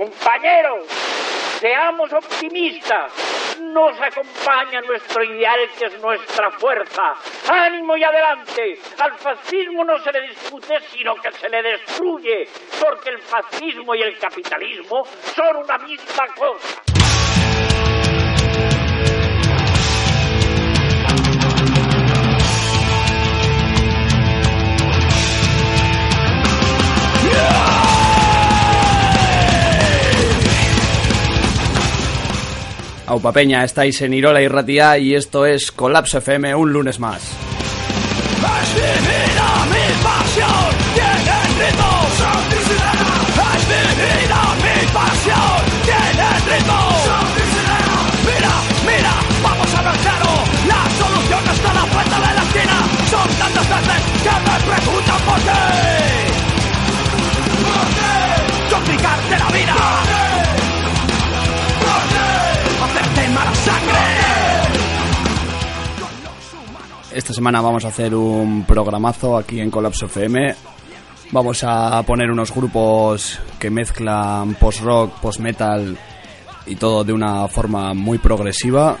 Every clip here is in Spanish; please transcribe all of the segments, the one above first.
Compañeros, seamos optimistas. Nos acompaña nuestro ideal que es nuestra fuerza. Ánimo y adelante. Al fascismo no se le discute, sino que se le destruye, porque el fascismo y el capitalismo son una misma cosa. Aupa Peña, estáis en Irola y Ratia y esto es Colapso FM un lunes más. Esta semana vamos a hacer un programazo aquí en Colapso FM. Vamos a poner unos grupos que mezclan post-rock, post-metal y todo de una forma muy progresiva.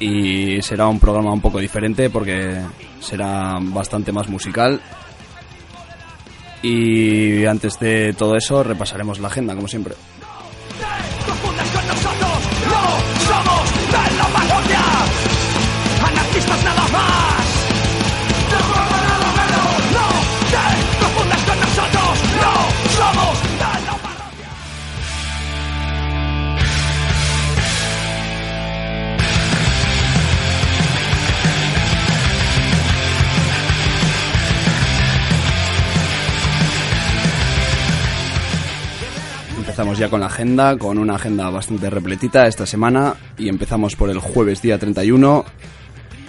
Y será un programa un poco diferente porque será bastante más musical. Y antes de todo eso repasaremos la agenda como siempre. Empezamos ya con la agenda, con una agenda bastante repletita esta semana y empezamos por el jueves día 31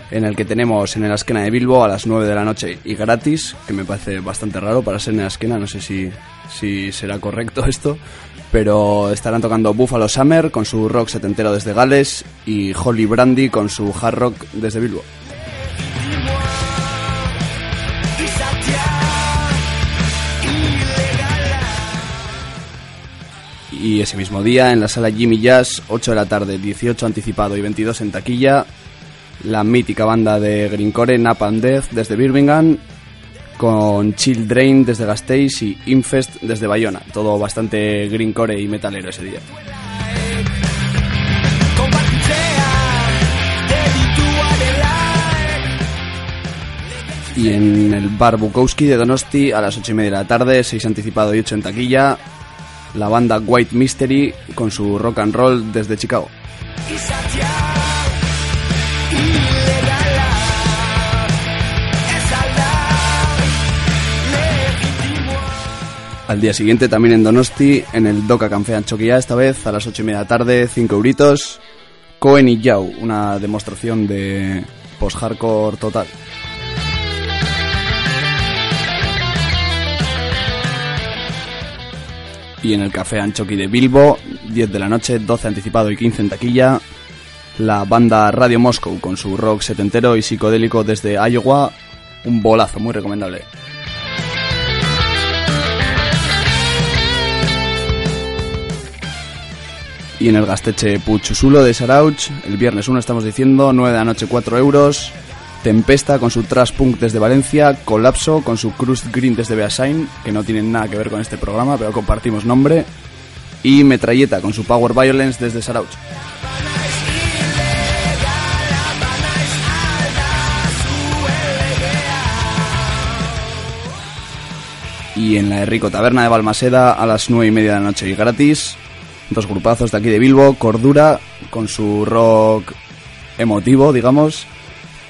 en el que tenemos en el Esquena de Bilbo a las 9 de la noche y gratis, que me parece bastante raro para ser en el Esquena, no sé si, si será correcto esto, pero estarán tocando Buffalo Summer con su rock setentero desde Gales y Holly Brandy con su hard rock desde Bilbo. Y ese mismo día, en la sala Jimmy Jazz, 8 de la tarde, 18 anticipado y 22 en taquilla, la mítica banda de Greencore, Nap and Death desde Birmingham, con Chill Drain desde Gasteiz y Infest desde Bayona. Todo bastante Greencore y metalero ese día. Y en el bar Bukowski de Donosti, a las 8 y media de la tarde, 6 anticipado y 8 en taquilla, la banda White Mystery con su rock and roll desde Chicago. Al día siguiente también en Donosti, en el Doca Canfean Choquilla, esta vez a las 8 y media de tarde, 5 euritos, Cohen y Yao, una demostración de post-hardcore total. Y en el Café Anchoqui de Bilbo, 10 de la noche, 12 anticipado y 15 en taquilla, la banda Radio Moscow con su rock setentero y psicodélico desde Iowa, un bolazo muy recomendable. Y en el Gasteche Puchusulo de Sarauch, el viernes 1 estamos diciendo, 9 de la noche 4 euros. Tempesta con su Trash Punk desde Valencia, Colapso con su Crust Green desde Beasain, que no tienen nada que ver con este programa, pero compartimos nombre. Y Metralleta con su Power Violence desde Sarauch. Y en la de Taberna de Balmaseda a las 9 y media de la noche y gratis. Dos grupazos de aquí de Bilbo, Cordura con su rock emotivo, digamos,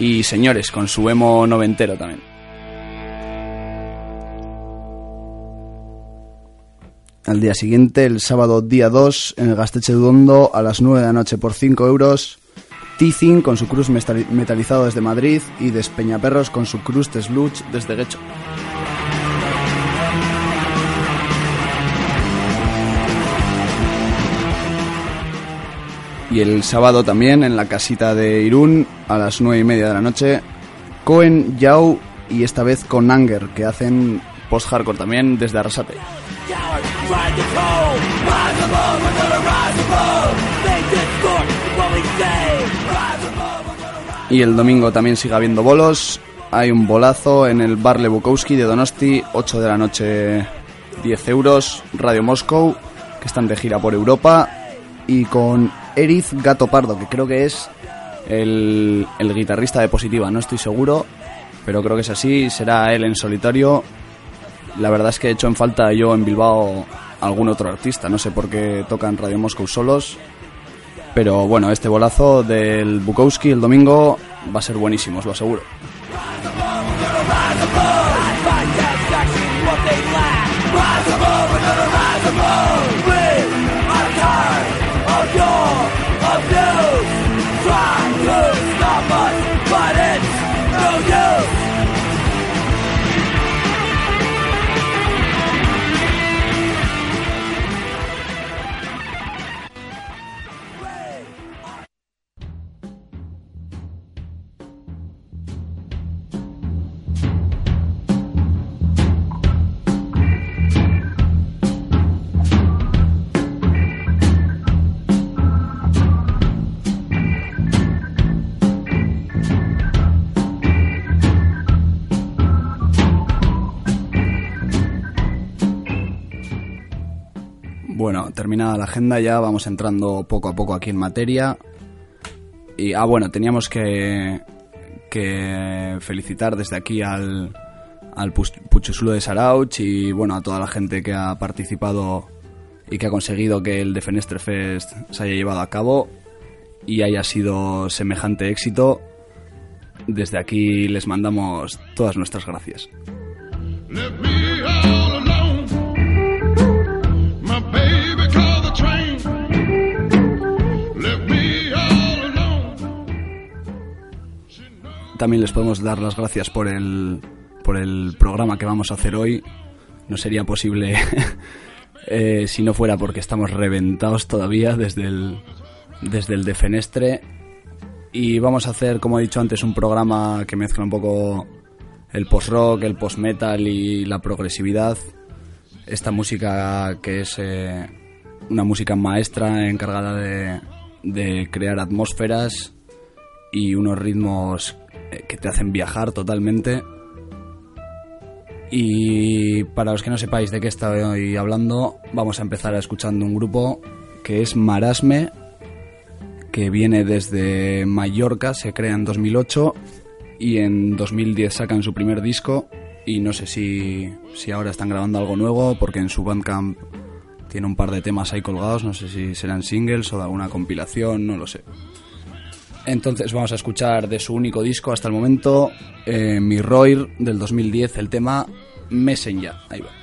y Señores con su emo noventero también. Al día siguiente, el sábado día 2, en el Gasteche Duondo, a las 9 de la noche por 5 euros, Tizin con su cruz metalizado desde Madrid y Despeñaperros con su cruz Tesluch desde Guecho. Y el sábado también en la casita de Irún a las nueve y media de la noche. Cohen, Yao y esta vez con Anger, que hacen post-hardcore también desde Arrasate. Y el domingo también sigue habiendo bolos. Hay un bolazo en el bar Lebukowski de Donosti, 8 de la noche, 10 euros. Radio Moscow, que están de gira por Europa. Y con Eriz Gato Pardo, que creo que es el, el guitarrista de Positiva, no estoy seguro, pero creo que es así. Será él en solitario. La verdad es que he hecho en falta yo en Bilbao algún otro artista. No sé por qué tocan Radio Moscow solos. Pero bueno, este bolazo del Bukowski el domingo va a ser buenísimo, os lo aseguro. Terminada la agenda ya vamos entrando poco a poco aquí en materia. Y, ah, bueno, teníamos que, felicitar desde aquí al, al Puchusulo de Sarauch y, bueno, a toda la gente que ha participado y que ha conseguido que el Defenestre Fest se haya llevado a cabo y haya sido semejante éxito. Desde aquí les mandamos todas nuestras gracias. También les podemos dar las gracias por el, por el programa que vamos a hacer hoy. No sería posible eh, si no fuera porque estamos reventados todavía desde el, desde el Defenestre. Y vamos a hacer, como he dicho antes, un programa que mezcla un poco el post-rock, el post-metal y la progresividad. Esta música que es eh, una música maestra encargada de, de crear atmósferas y unos ritmos que te hacen viajar totalmente. Y para los que no sepáis de qué estoy hablando, vamos a empezar escuchando un grupo que es Marasme, que viene desde Mallorca, se crea en 2008 y en 2010 sacan su primer disco y no sé si, si ahora están grabando algo nuevo porque en su Bandcamp tiene un par de temas ahí colgados, no sé si serán singles o de alguna compilación, no lo sé. Entonces vamos a escuchar de su único disco hasta el momento, eh, Mirror del 2010, el tema Messenger. Ahí va.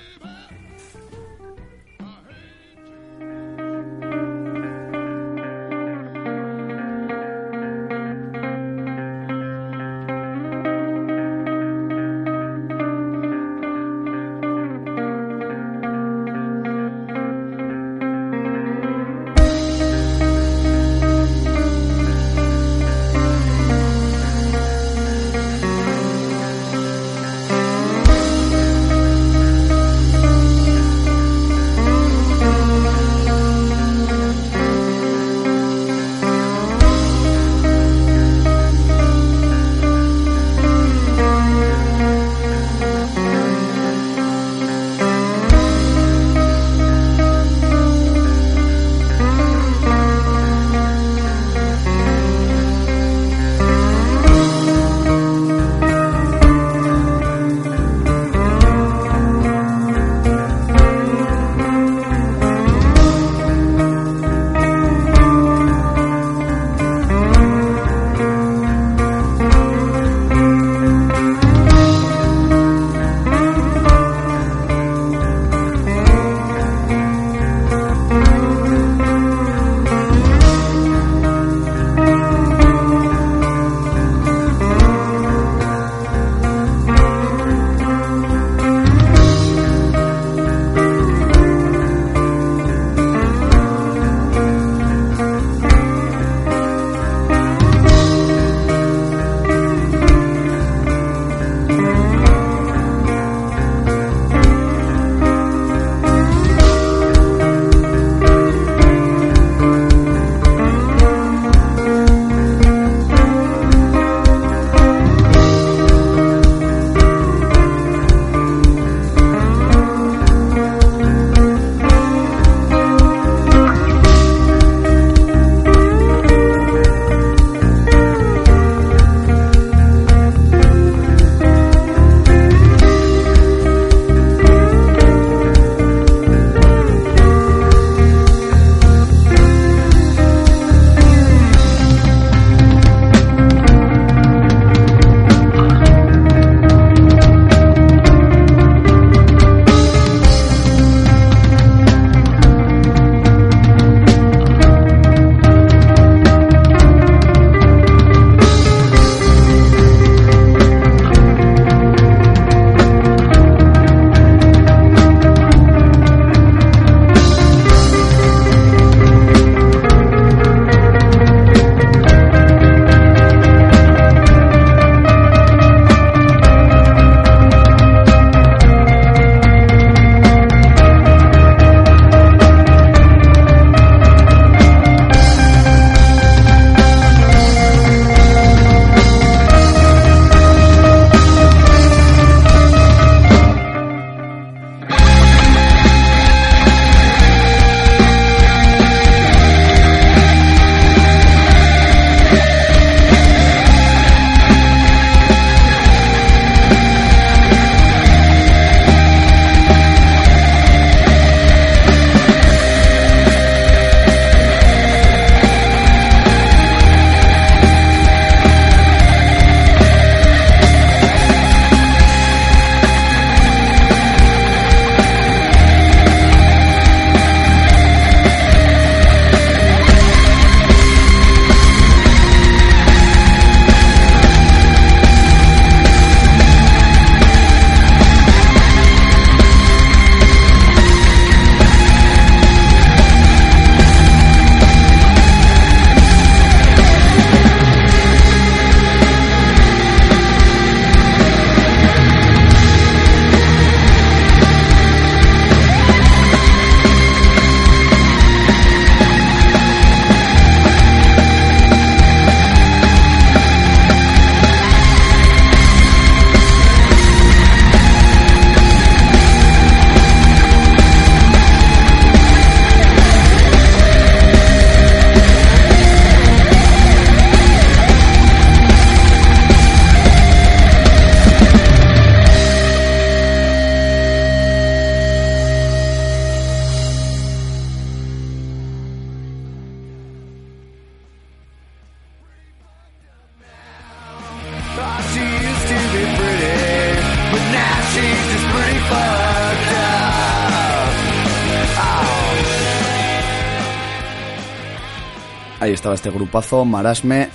Ahí estaba este grupazo, Marasme,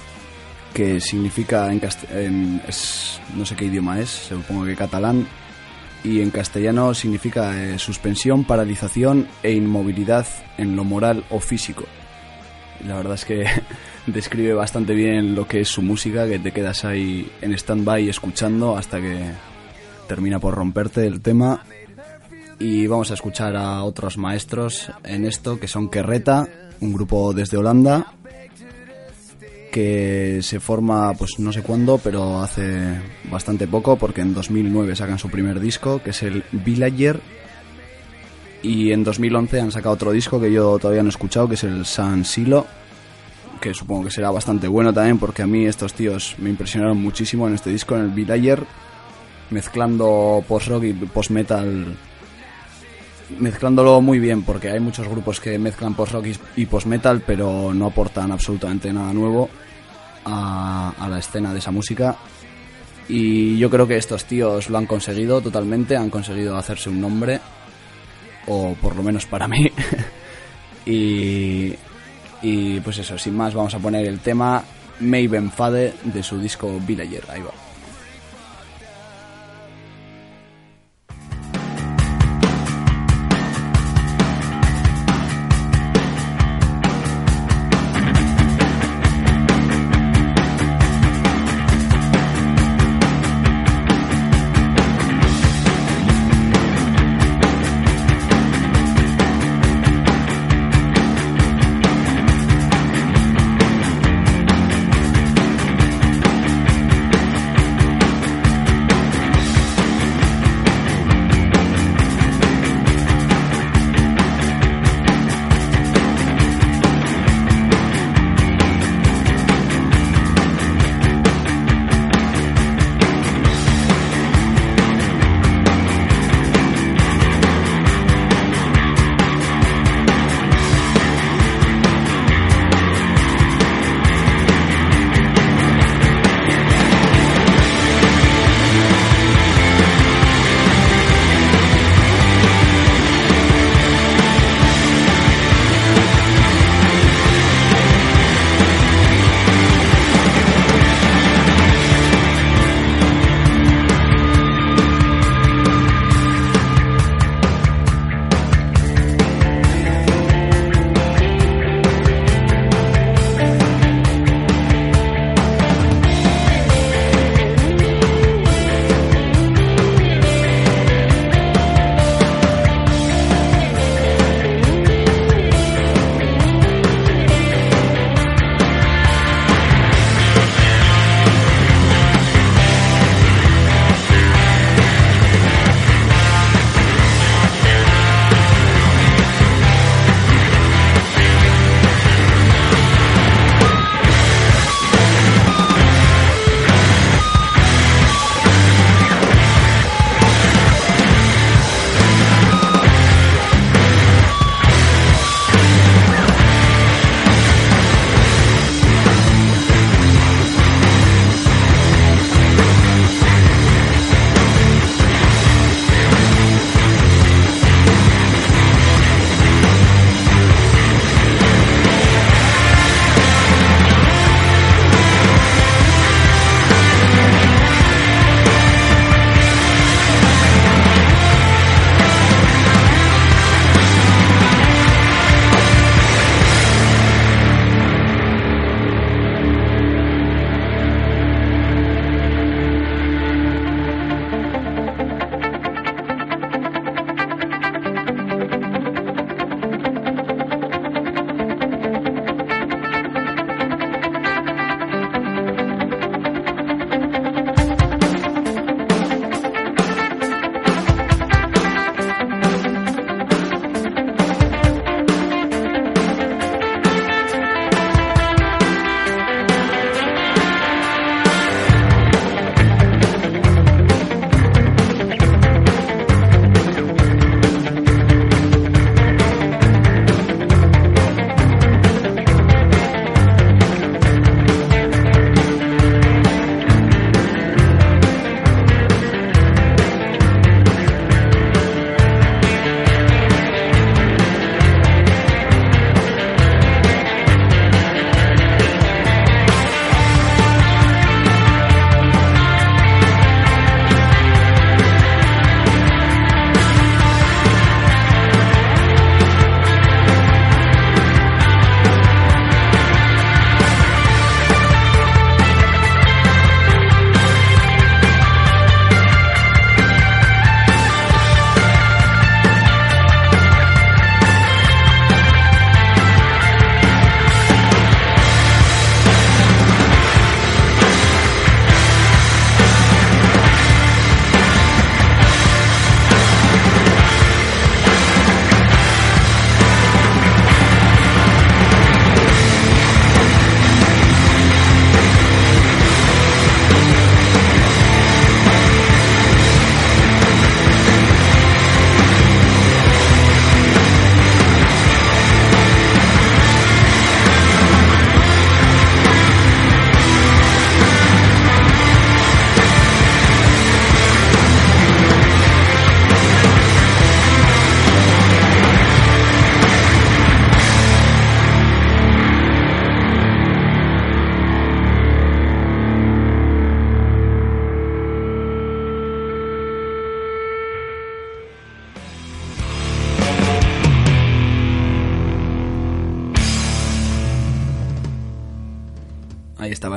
que significa en, en- es- no sé qué idioma es, supongo que catalán, y en castellano significa eh, suspensión, paralización e inmovilidad en lo moral o físico. La verdad es que describe bastante bien lo que es su música, que te quedas ahí en stand-by escuchando hasta que termina por romperte el tema. Y vamos a escuchar a otros maestros en esto, que son Kerreta, un grupo desde Holanda, que se forma pues no sé cuándo, pero hace bastante poco, porque en 2009 sacan su primer disco, que es el Villager, y en 2011 han sacado otro disco que yo todavía no he escuchado, que es el San Silo, que supongo que será bastante bueno también, porque a mí estos tíos me impresionaron muchísimo en este disco, en el Villager, mezclando post-rock y post-metal mezclándolo muy bien porque hay muchos grupos que mezclan post-rock y- post-metal pero no aportan absolutamente nada nuevo a, la escena de esa música. Y yo creo que estos tíos lo han conseguido totalmente, han conseguido hacerse un nombre o por lo menos para mí. Y, y pues eso, sin más vamos a poner el tema Maven Fade de su disco Villager, ahí va.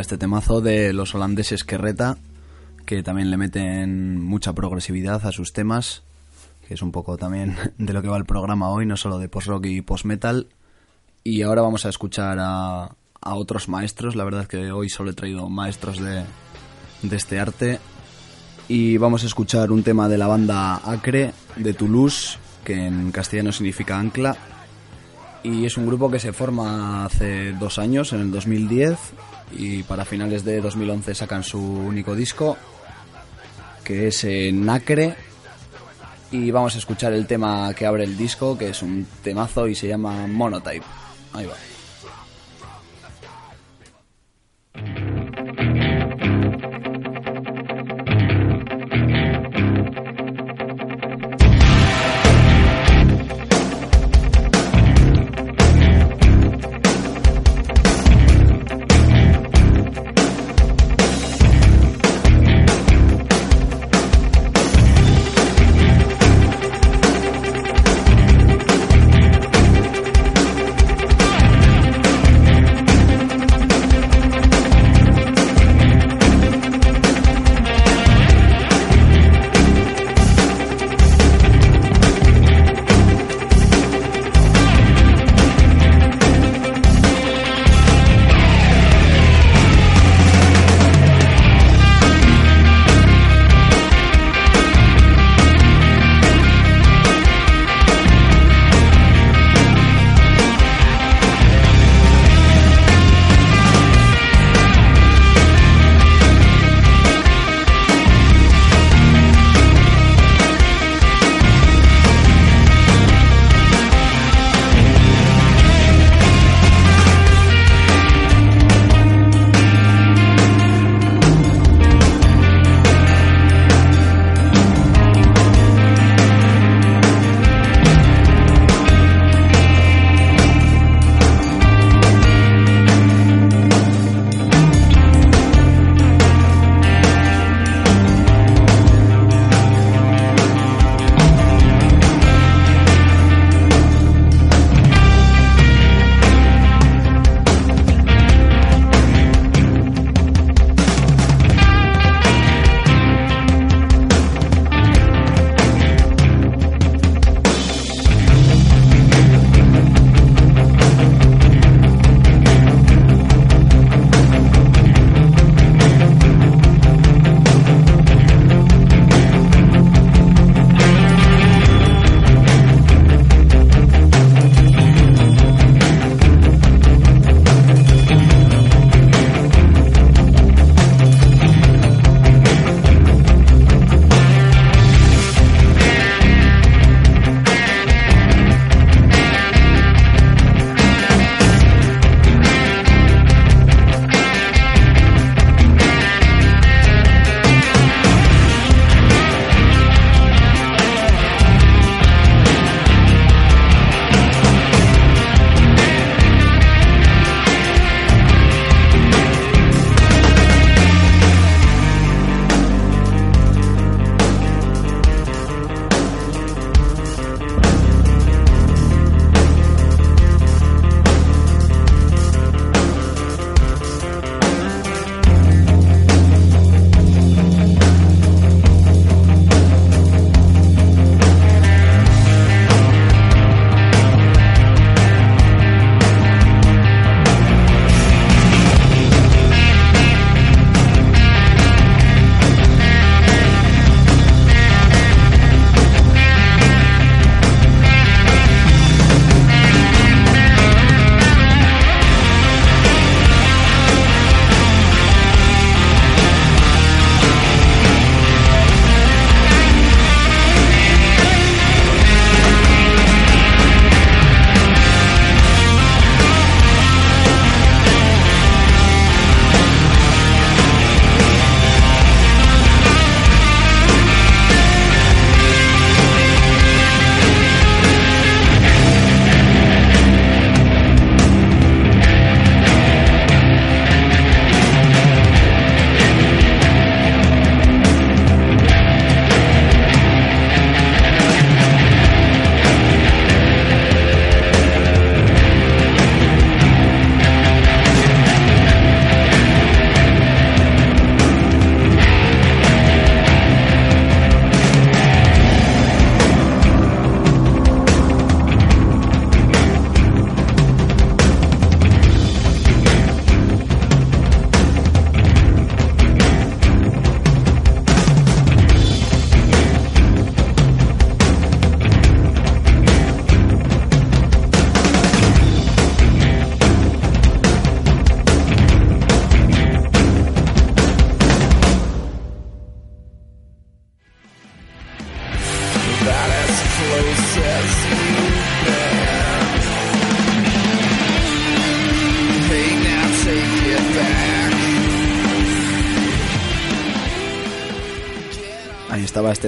Este temazo de los holandeses Querreta, que también le meten mucha progresividad a sus temas, que es un poco también de lo que va el programa hoy, no solo de post-rock y post-metal. Y ahora vamos a escuchar a, a otros maestros, la verdad es que hoy solo he traído maestros de, de este arte. Y vamos a escuchar un tema de la banda Acre, de Toulouse, que en castellano significa ancla. Y es un grupo que se forma hace dos años, en el 2010, y para finales de 2011 sacan su único disco, que es Nacre. Y vamos a escuchar el tema que abre el disco, que es un temazo y se llama Monotype. Ahí va.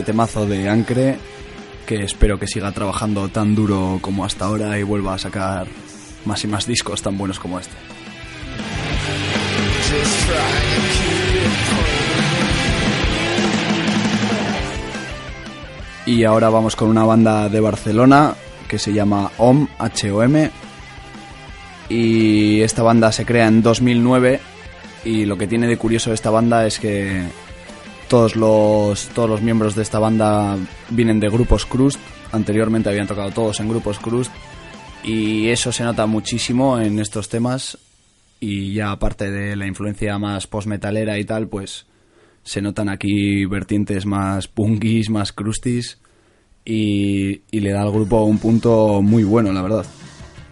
Este temazo de Ancre, que espero que siga trabajando tan duro como hasta ahora y vuelva a sacar más y más discos tan buenos como este. Y ahora vamos con una banda de Barcelona que se llama OM, H-O-M. Y esta banda se crea en 2009 y lo que tiene de curioso esta banda es que todos los, todos los miembros de esta banda vienen de grupos Crust. Anteriormente habían tocado todos en grupos Crust y eso se nota muchísimo en estos temas y ya aparte de la influencia más post-metalera y tal, pues se notan aquí vertientes más punkis, más crustis y, le da al grupo un punto muy bueno, la verdad.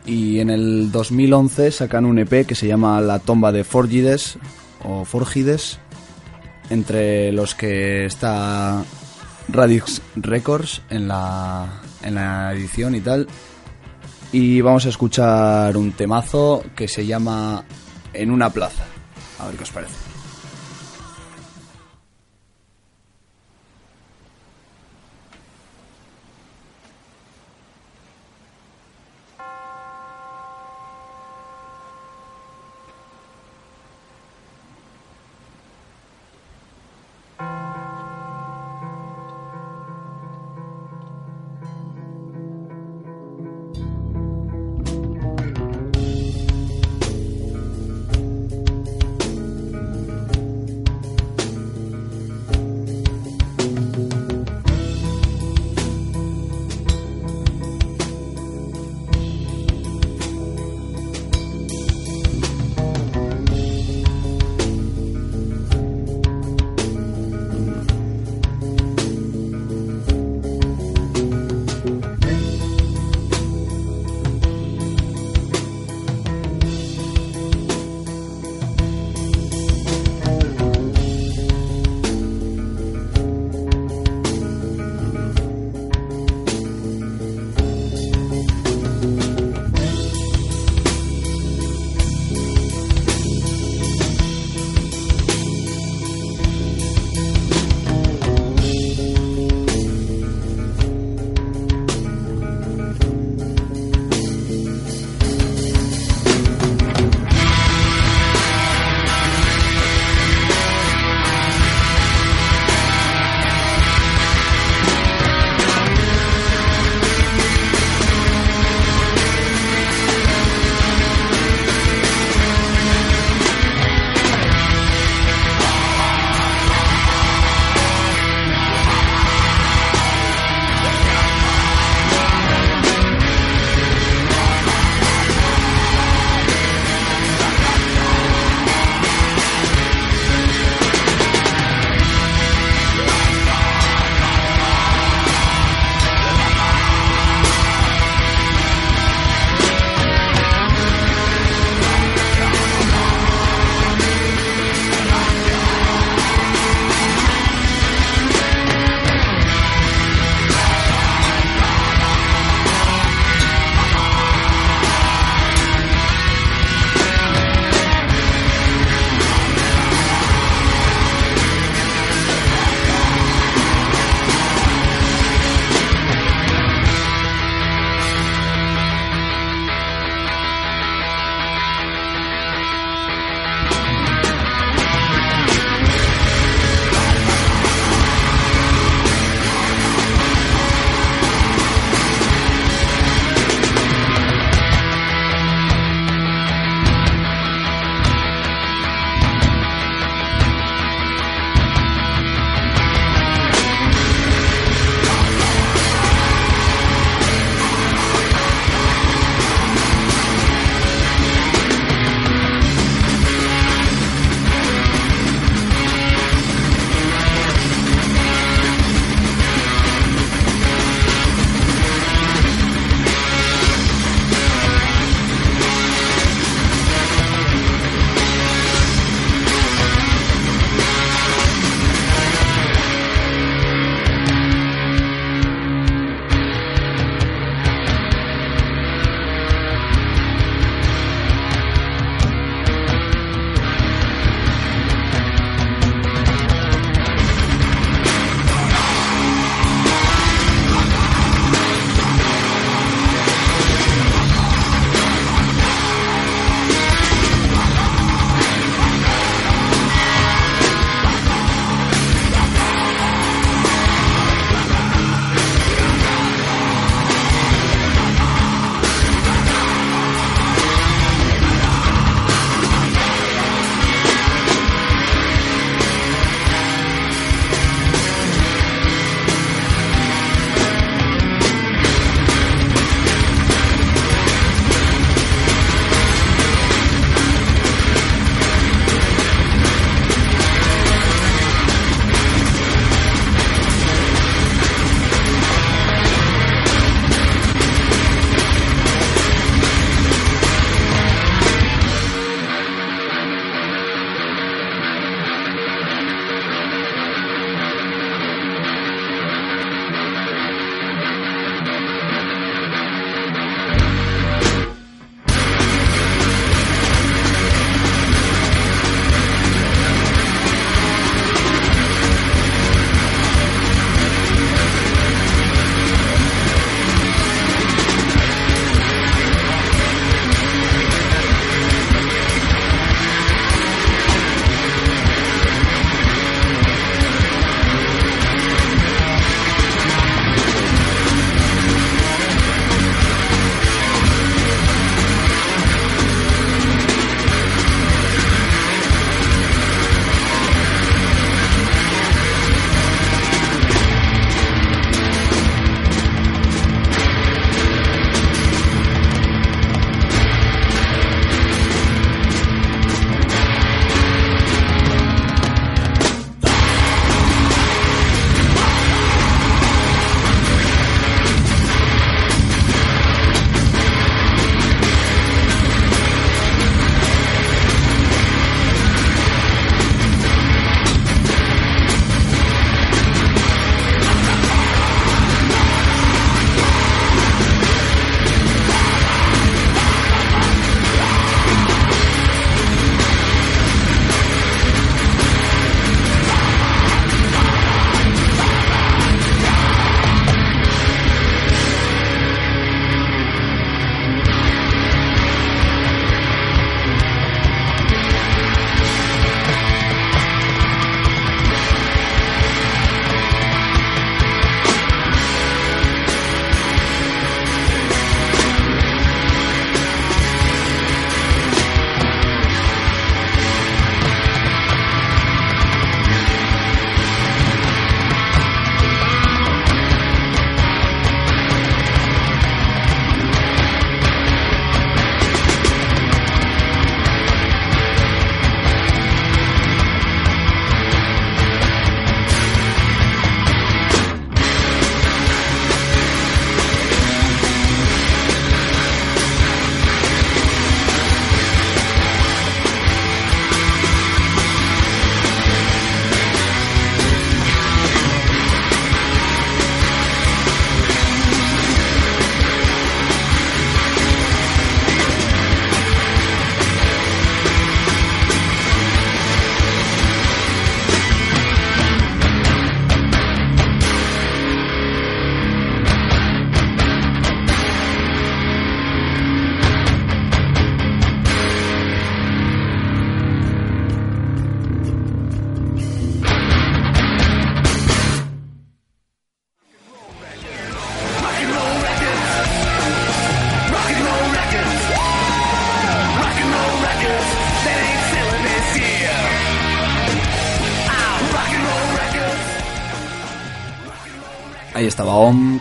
Y en el 2011 sacan un EP que se llama La tumba de Forgides o Forgides, entre los que está Radix Records en la, en la edición y tal. Y vamos a escuchar un temazo que se llama En una plaza. A ver qué os parece.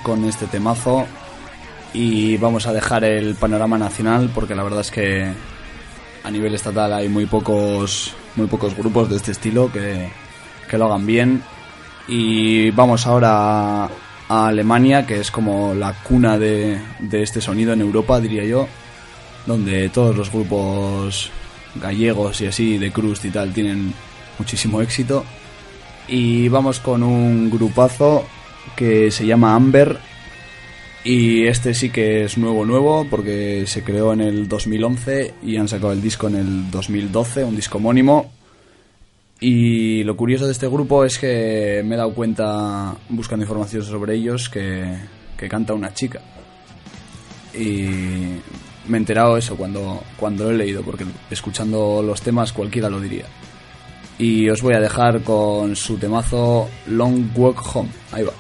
Con este temazo. Y vamos a dejar el panorama nacional porque la verdad es que a nivel estatal hay muy pocos, muy pocos grupos de este estilo que, que lo hagan bien. Y vamos ahora a, Alemania, que es como la cuna de, de este sonido en Europa, diría yo, donde todos los grupos gallegos y así de crust y tal tienen muchísimo éxito. Y vamos con un grupazo que se llama Amber. Y este sí que es nuevo, nuevo, porque se creó en el 2011 y han sacado el disco en el 2012, un disco homónimo. Y lo curioso de este grupo es que me he dado cuenta, buscando información sobre ellos, que, que canta una chica. Y me he enterado eso cuando, cuando lo he leído, porque escuchando los temas cualquiera lo diría. Y os voy a dejar con su temazo Long Walk Home. Ahí va.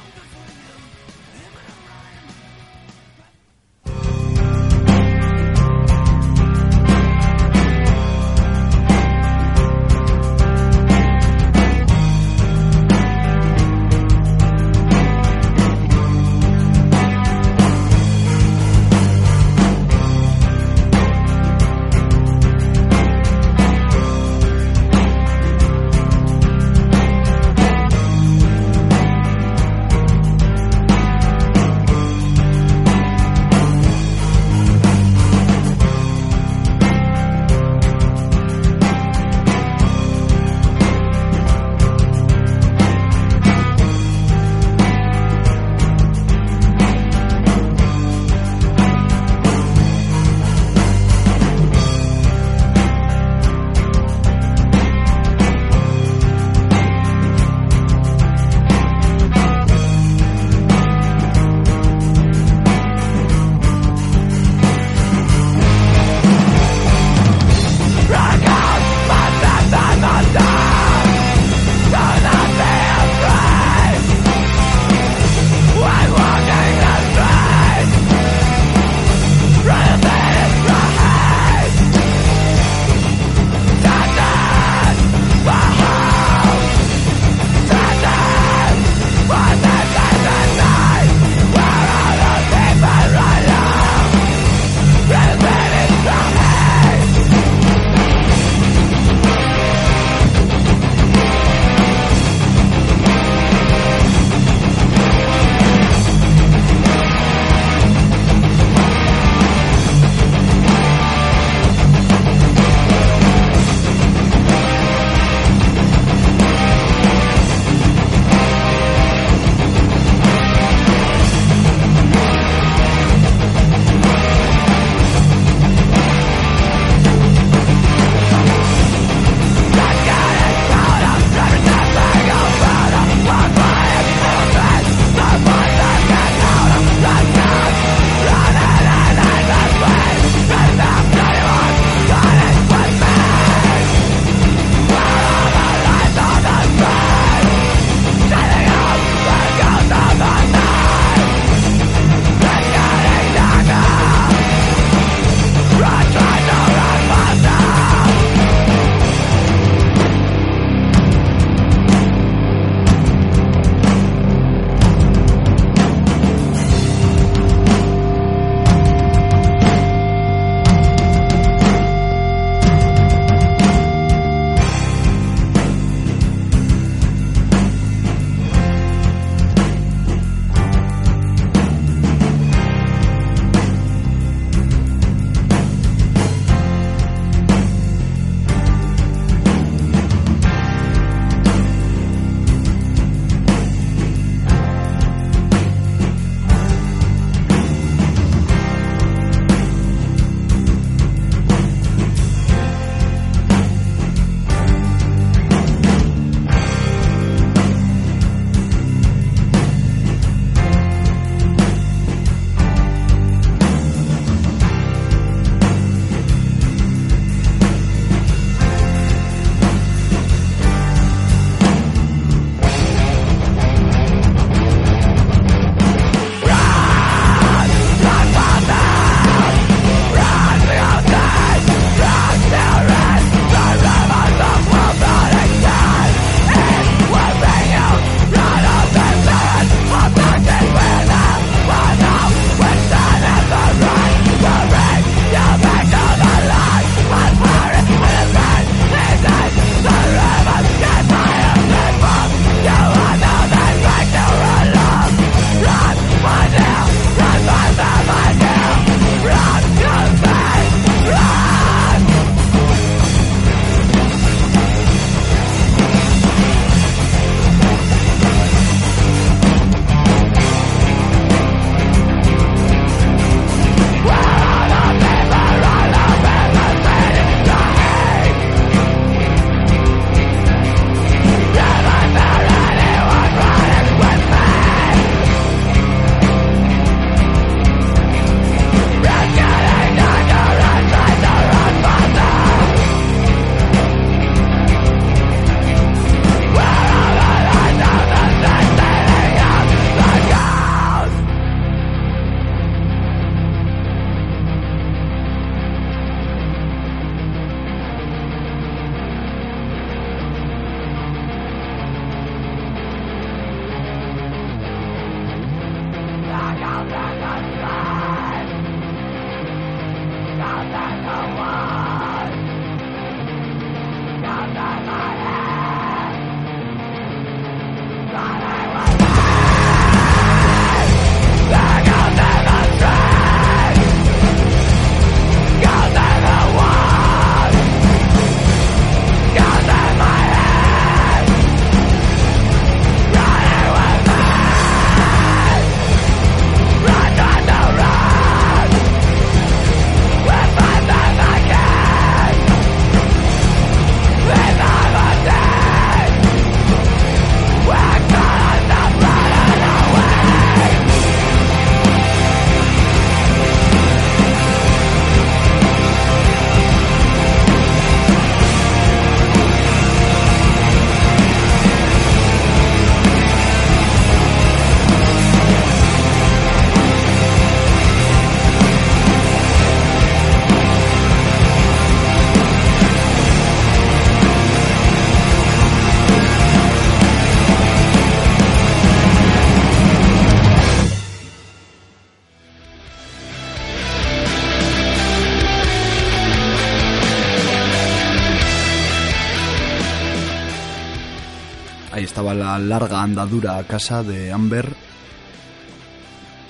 La larga andadura a casa de Amber,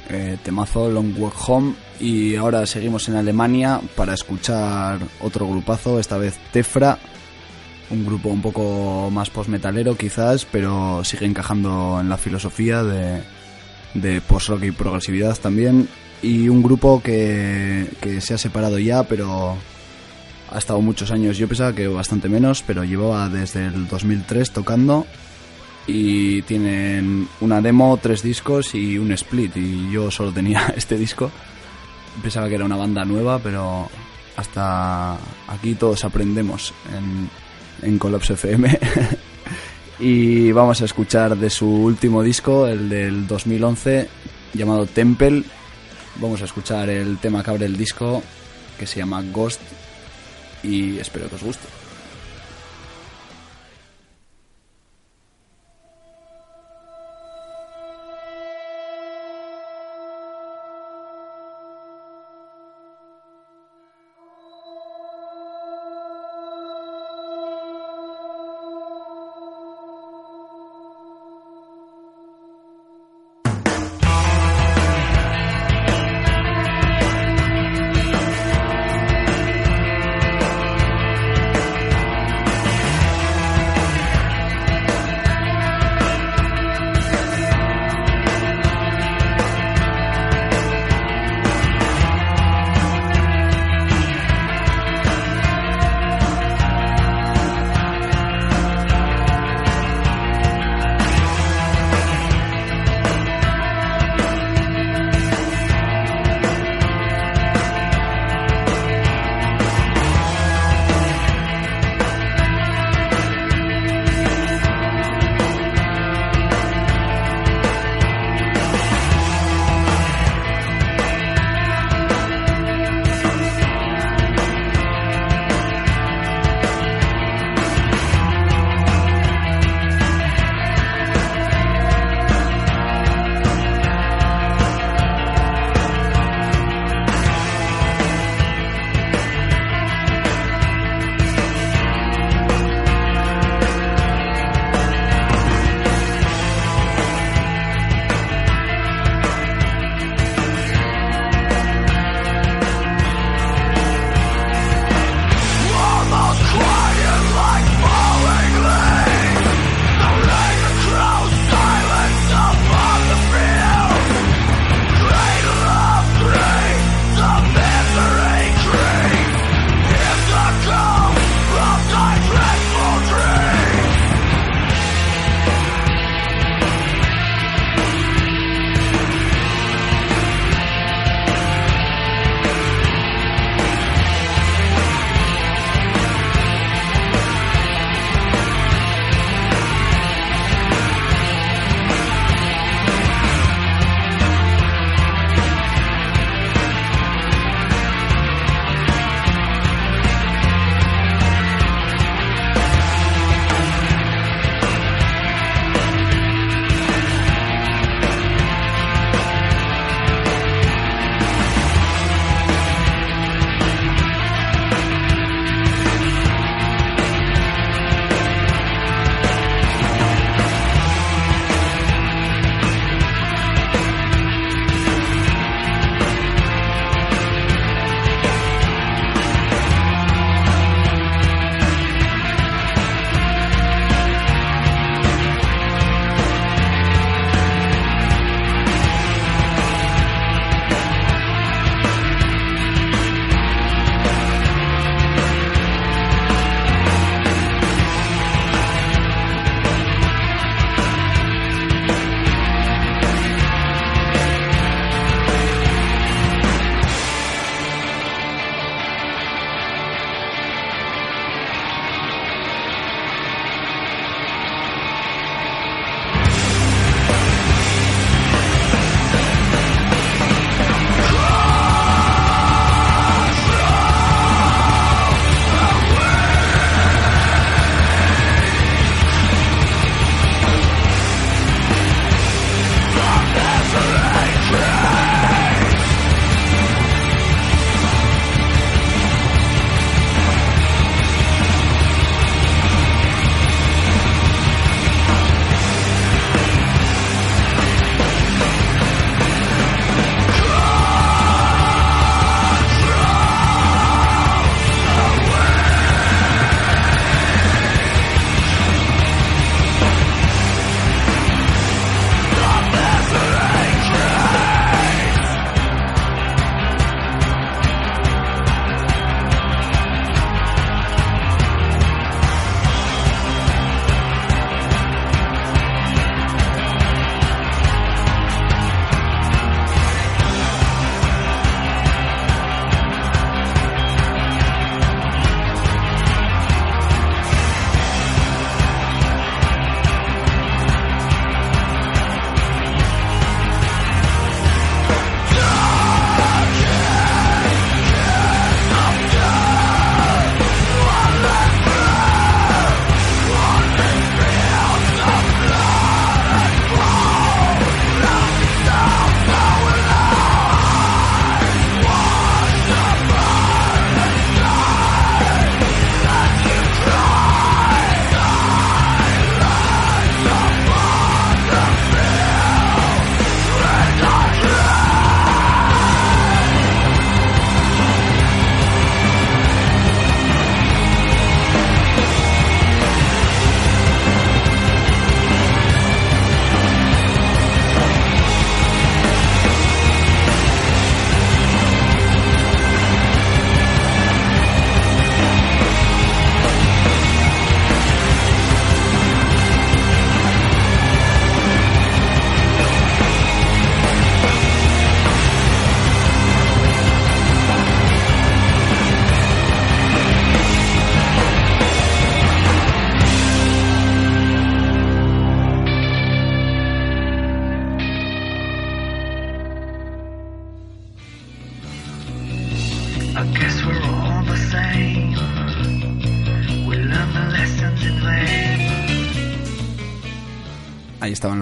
eh, temazo Long Walk Home y ahora seguimos en Alemania para escuchar otro grupazo, esta vez Tefra, un grupo un poco más post-metalero quizás, pero sigue encajando en la filosofía de, de post-rock y progresividad también y un grupo que, que se ha separado ya pero ha estado muchos años, yo pensaba que bastante menos, pero llevaba desde el 2003 tocando y tienen una demo, tres discos y un split y yo solo tenía este disco. Pensaba que era una banda nueva, pero hasta aquí todos aprendemos en, Collapse FM. y vamos a escuchar de su último disco, el del 2011, llamado Temple. Vamos a escuchar el tema que abre el disco, que se llama Ghost, y espero que os guste.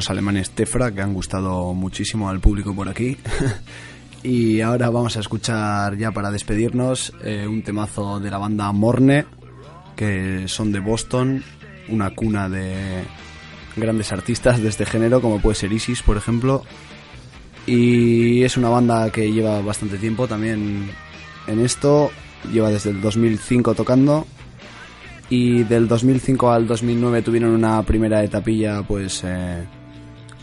Los alemanes Tefra, que han gustado muchísimo al público por aquí. y ahora vamos a escuchar ya para despedirnos eh, un temazo de la banda Morne, que son de Boston, una cuna de grandes artistas de este género, como puede ser Isis, por ejemplo. Y es una banda que lleva bastante tiempo también en esto, lleva desde el 2005 tocando y del 2005 al 2009 tuvieron una primera etapilla pues eh,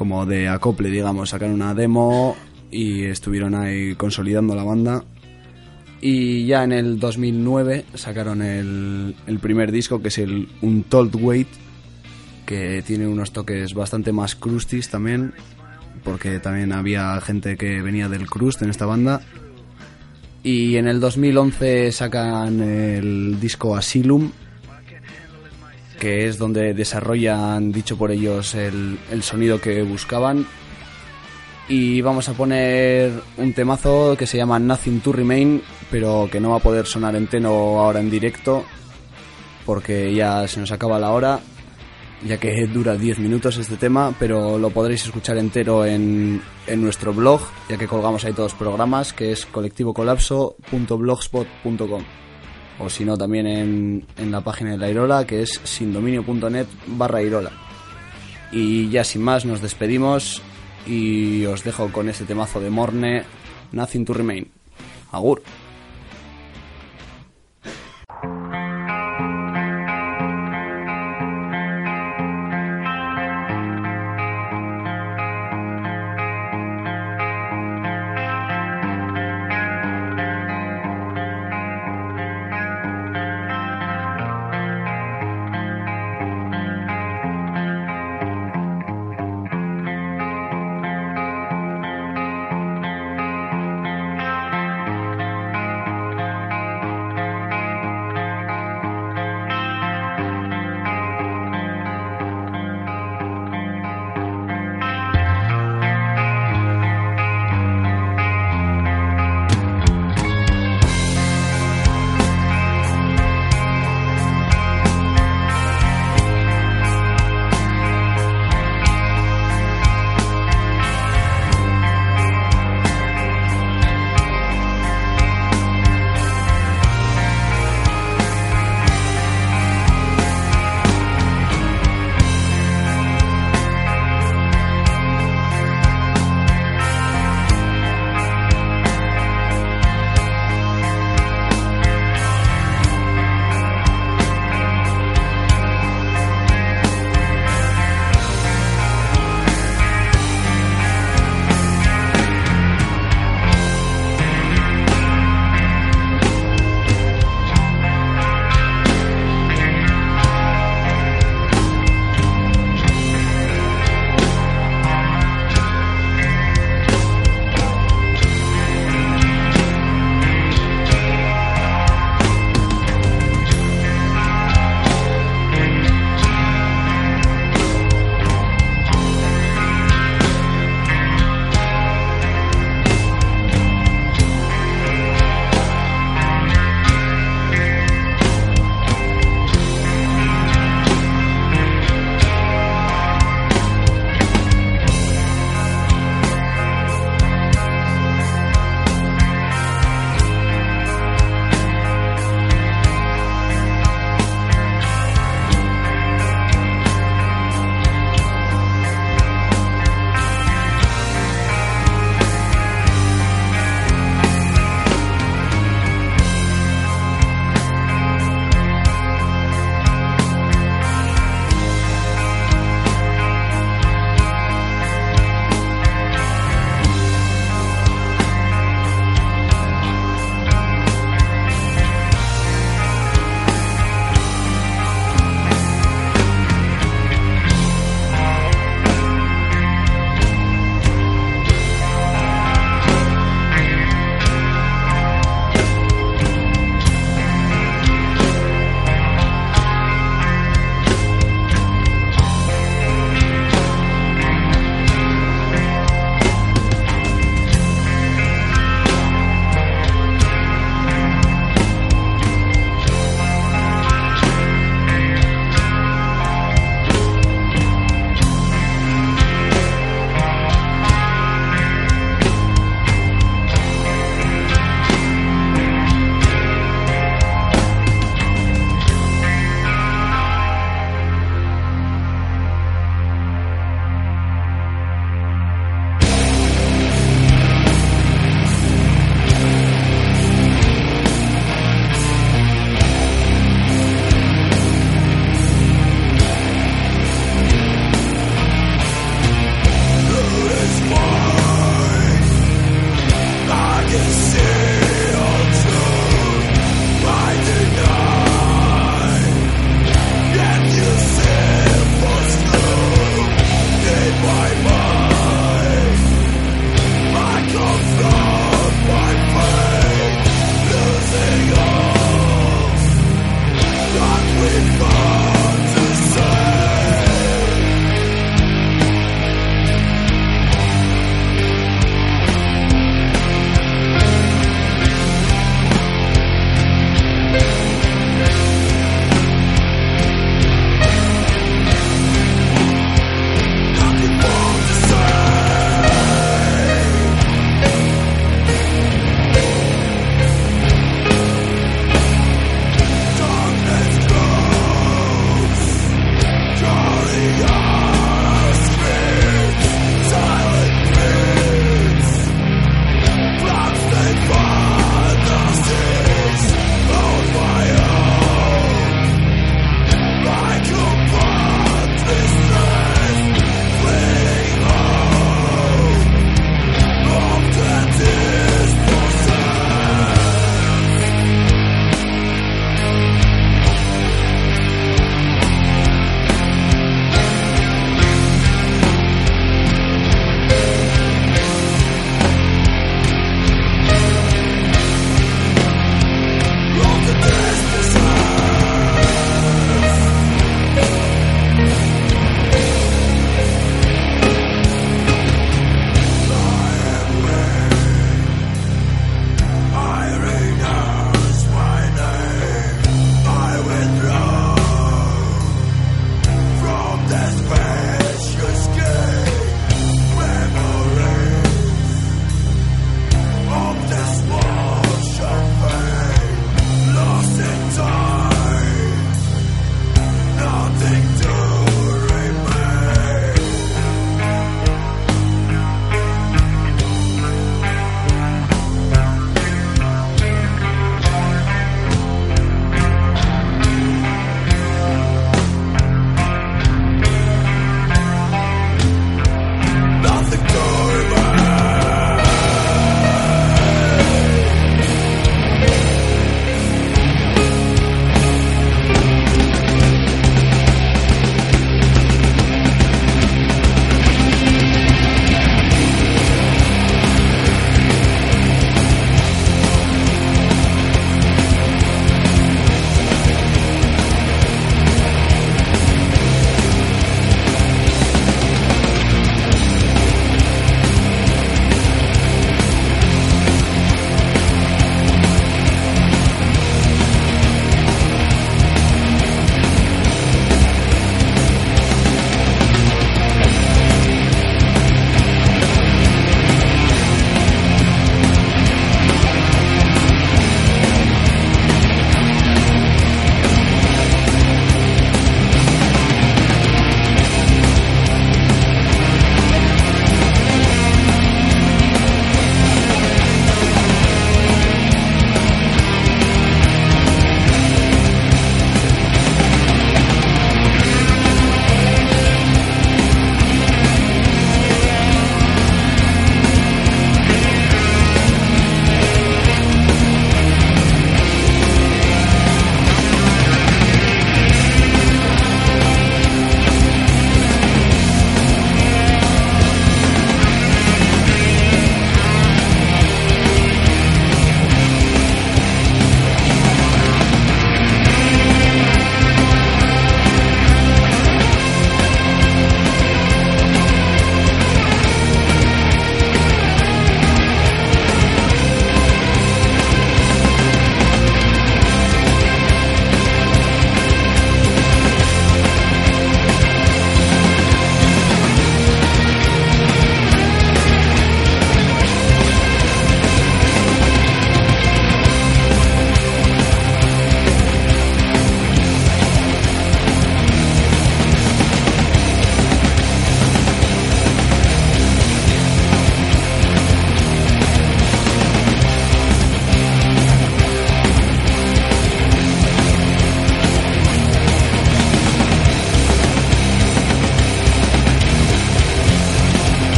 como de acople digamos sacaron una demo y estuvieron ahí consolidando la banda. Y ya en el 2009 sacaron el, primer disco que es el Untold Weight que tiene unos toques bastante más crustis también porque también había gente que venía del crust en esta banda. Y en el 2011 sacan el disco Asylum que es donde desarrollan, dicho por ellos, el, el sonido que buscaban. Y vamos a poner un temazo que se llama Nothing to Remain, pero que no va a poder sonar entero ahora en directo, porque ya se nos acaba la hora, ya que dura 10 minutos este tema, pero lo podréis escuchar entero en, en nuestro blog, ya que colgamos ahí todos los programas, que es colectivocolapso.blogspot.com o si no también en, en la página de la Irola que es sindominio.net barra Irola. Y ya sin más nos despedimos y os dejo con ese temazo de Morne, Nothing to Remain. Agur.